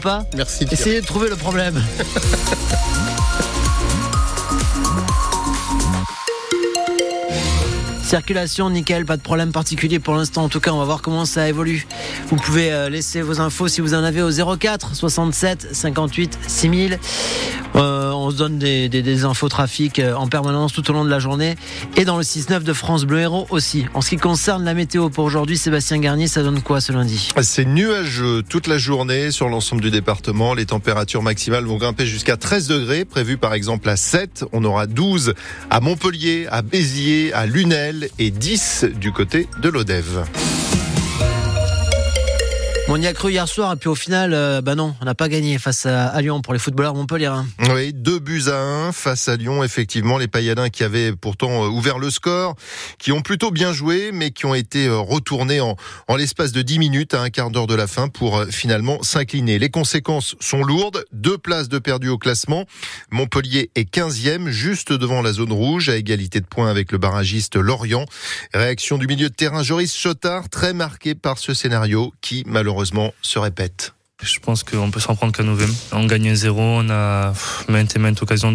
pas Merci. Pierre. Essayez de trouver le problème. Circulation, nickel, pas de problème particulier pour l'instant. En tout cas, on va voir comment ça évolue. Vous pouvez euh, laisser vos infos si vous en avez au 04 67 58 6000. Euh, on se donne des, infos trafic euh, en permanence tout au long de la journée et dans le 6-9 de France Bleu Héros aussi. En ce qui concerne la météo pour aujourd'hui, Sébastien Garnier, ça donne quoi ce lundi? C'est nuageux toute la journée sur l'ensemble du département. Les températures maximales vont grimper jusqu'à 13 degrés, prévu par exemple à 7. On aura 12 à Montpellier, à Béziers, à Lunel et 10 du côté de l'Odève. On y a cru hier soir et puis au final, euh, bah non, on n'a pas gagné face à, Lyon pour les footballeurs Montpellier. Hein. Oui, deux buts à un face à Lyon. Effectivement, les Payadins qui avaient pourtant euh, ouvert le score, qui ont plutôt bien joué, mais qui ont été euh, retournés en, en l'espace de 10 minutes à un quart d'heure de la fin pour finalement s'incliner. Les conséquences sont lourdes. Deux places de perdu au classement. Montpellier est 15e, juste devant la zone rouge, à égalité de points avec le barragiste Lorient. Réaction du milieu de terrain Joris Chotard, très marqué par ce scénario qui, malheureusement, se répète. Je pense qu'on peut s'en prendre qu'à nous-mêmes. On gagne un zéro, on a maintes et maintes occasions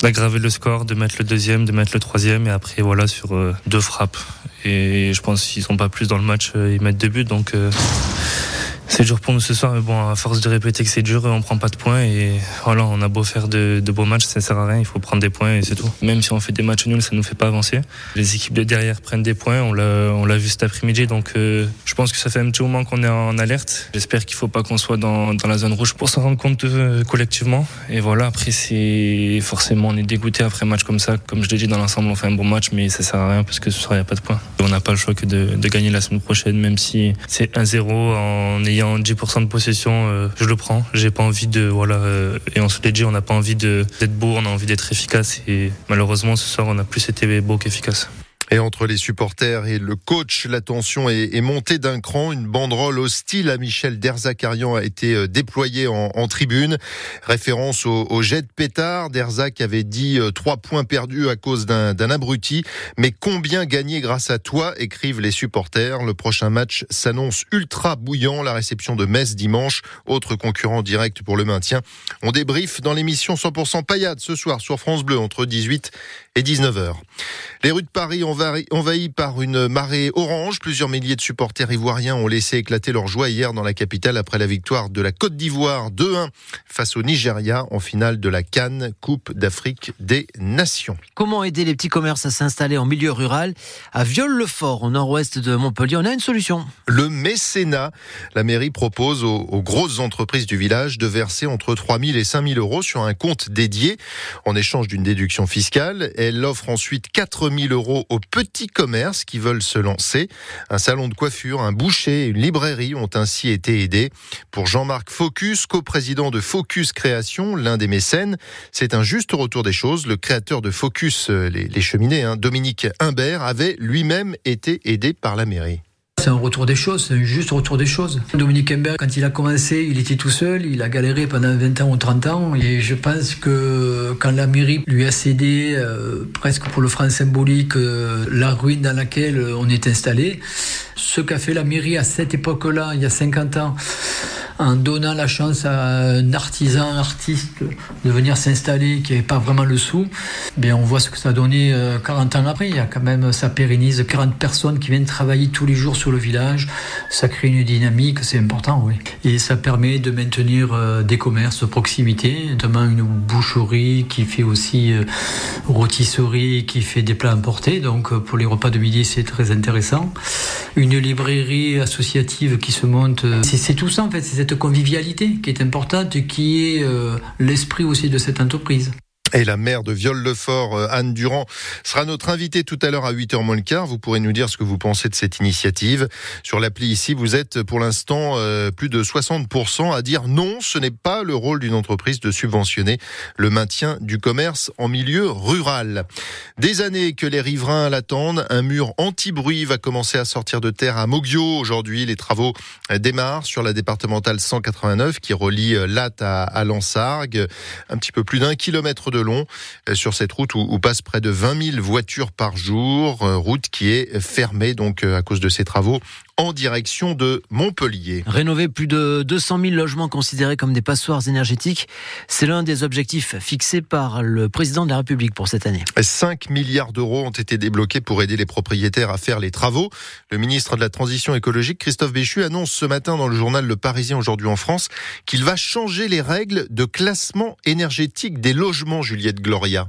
d'aggraver le score, de mettre le deuxième, de mettre le troisième, et après voilà sur euh, deux frappes. Et je pense qu'ils sont pas plus dans le match, euh, ils mettent deux buts, donc euh, c'est dur pour nous ce soir. Mais bon, à force de répéter que c'est dur, on prend pas de points, et voilà, on a beau faire de, beaux matchs, ça sert à rien. Il faut prendre des points et c'est tout. Même si on fait des matchs nuls, ça nous fait pas avancer. Les équipes de derrière prennent des points, on l'a vu cet après-midi, donc euh, je pense que ça fait un petit moment qu'on est en alerte. J'espère qu'il faut pas qu'on soit dans, la zone rouge pour s'en rendre compte euh, collectivement. Et voilà, après c'est forcément on est dégoûté après un match comme ça. Comme je l'ai dit dans l'ensemble, on fait un bon match, mais ça sert à rien parce que ce soir il y a pas de points. On n'a pas le choix que de, de gagner la semaine prochaine, même si c'est 1-0 en ayant 10% de possession, euh, je le prends. J'ai pas envie de voilà euh, et on se l'est dit, on n'a pas envie d'être beau, on a envie d'être efficace et malheureusement ce soir on a plus été beau qu'efficace. Et entre les supporters et le coach, la tension est, montée d'un cran. Une banderole hostile à Michel Derzakarian a été euh, déployée en, tribune. Référence au, jet de pétard. Derzac avait dit euh, trois points perdus à cause d'un abruti. Mais combien gagné grâce à toi écrivent les supporters. Le prochain match s'annonce ultra bouillant. La réception de Metz dimanche. Autre concurrent direct pour le maintien. On débrief dans l'émission 100% paillade ce soir sur France Bleu entre 18 et 19h. Les rues de Paris envahies par une marée orange. Plusieurs milliers de supporters ivoiriens ont laissé éclater leur joie hier dans la capitale après la victoire de la Côte d'Ivoire 2-1 face au Nigeria en finale de la Cannes Coupe d'Afrique des Nations. Comment aider les petits commerces à s'installer en milieu rural À Viol-le-Fort, au nord-ouest de Montpellier, on a une solution. Le mécénat. La mairie propose aux, aux grosses entreprises du village de verser entre 3 000 et 5 000 euros sur un compte dédié en échange d'une déduction fiscale. Elle offre ensuite 4 000 euros aux petits commerces qui veulent se lancer. Un salon de coiffure, un boucher une librairie ont ainsi été aidés. Pour Jean-Marc Focus, coprésident de Focus Création, l'un des mécènes, c'est un juste retour des choses. Le créateur de Focus, les, les cheminées, hein, Dominique Imbert, avait lui-même été aidé par la mairie. C'est un retour des choses, c'est un juste retour des choses. Dominique Imbert, quand il a commencé, il était tout seul, il a galéré pendant 20 ans ou 30 ans, et je pense que quand la mairie lui a cédé, euh, presque pour le franc symbolique, euh, la ruine dans laquelle on est installé, ce qu'a fait la mairie à cette époque-là, il y a 50 ans, en donnant la chance à un artisan, artiste de venir s'installer qui n'avait pas vraiment le sou, bien on voit ce que ça a donné 40 ans après. Il y a quand même, ça pérennise 40 personnes qui viennent travailler tous les jours sur le village. Ça crée une dynamique, c'est important, oui. Et ça permet de maintenir des commerces de proximité, notamment une boucherie qui fait aussi rôtisserie, qui fait des plats importés. Donc pour les repas de midi, c'est très intéressant. Librairie associative qui se monte, c'est tout ça en fait, c'est cette convivialité qui est importante, qui est euh, l'esprit aussi de cette entreprise. Et la maire de Viol-le-Fort, Anne Durand, sera notre invitée tout à l'heure à 8h moins le quart. Vous pourrez nous dire ce que vous pensez de cette initiative. Sur l'appli ici, vous êtes pour l'instant euh, plus de 60% à dire non, ce n'est pas le rôle d'une entreprise de subventionner le maintien du commerce en milieu rural. Des années que les riverains l'attendent, un mur anti-bruit va commencer à sortir de terre à Moggio. Aujourd'hui, les travaux démarrent sur la départementale 189 qui relie Latte à, à Lansargues. Un petit peu plus d'un kilomètre de long sur cette route où, passent près de 20 000 voitures par jour, route qui est fermée donc à cause de ces travaux en direction de Montpellier. Rénover plus de 200 000 logements considérés comme des passoires énergétiques, c'est l'un des objectifs fixés par le président de la République pour cette année. 5 milliards d'euros ont été débloqués pour aider les propriétaires à faire les travaux. Le ministre de la Transition écologique, Christophe Béchu, annonce ce matin dans le journal Le Parisien aujourd'hui en France qu'il va changer les règles de classement énergétique des logements, Juliette Gloria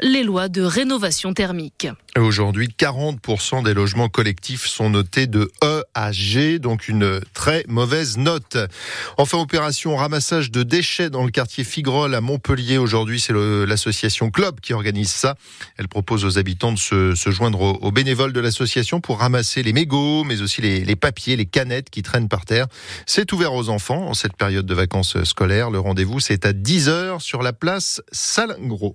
les lois de rénovation thermique. Aujourd'hui, 40% des logements collectifs sont notés de E à G, donc une très mauvaise note. Enfin, opération ramassage de déchets dans le quartier Figrol à Montpellier. Aujourd'hui, c'est l'association Club qui organise ça. Elle propose aux habitants de se, joindre aux, bénévoles de l'association pour ramasser les mégots, mais aussi les, les papiers, les canettes qui traînent par terre. C'est ouvert aux enfants en cette période de vacances scolaires. Le rendez-vous, c'est à 10h sur la place Salingro.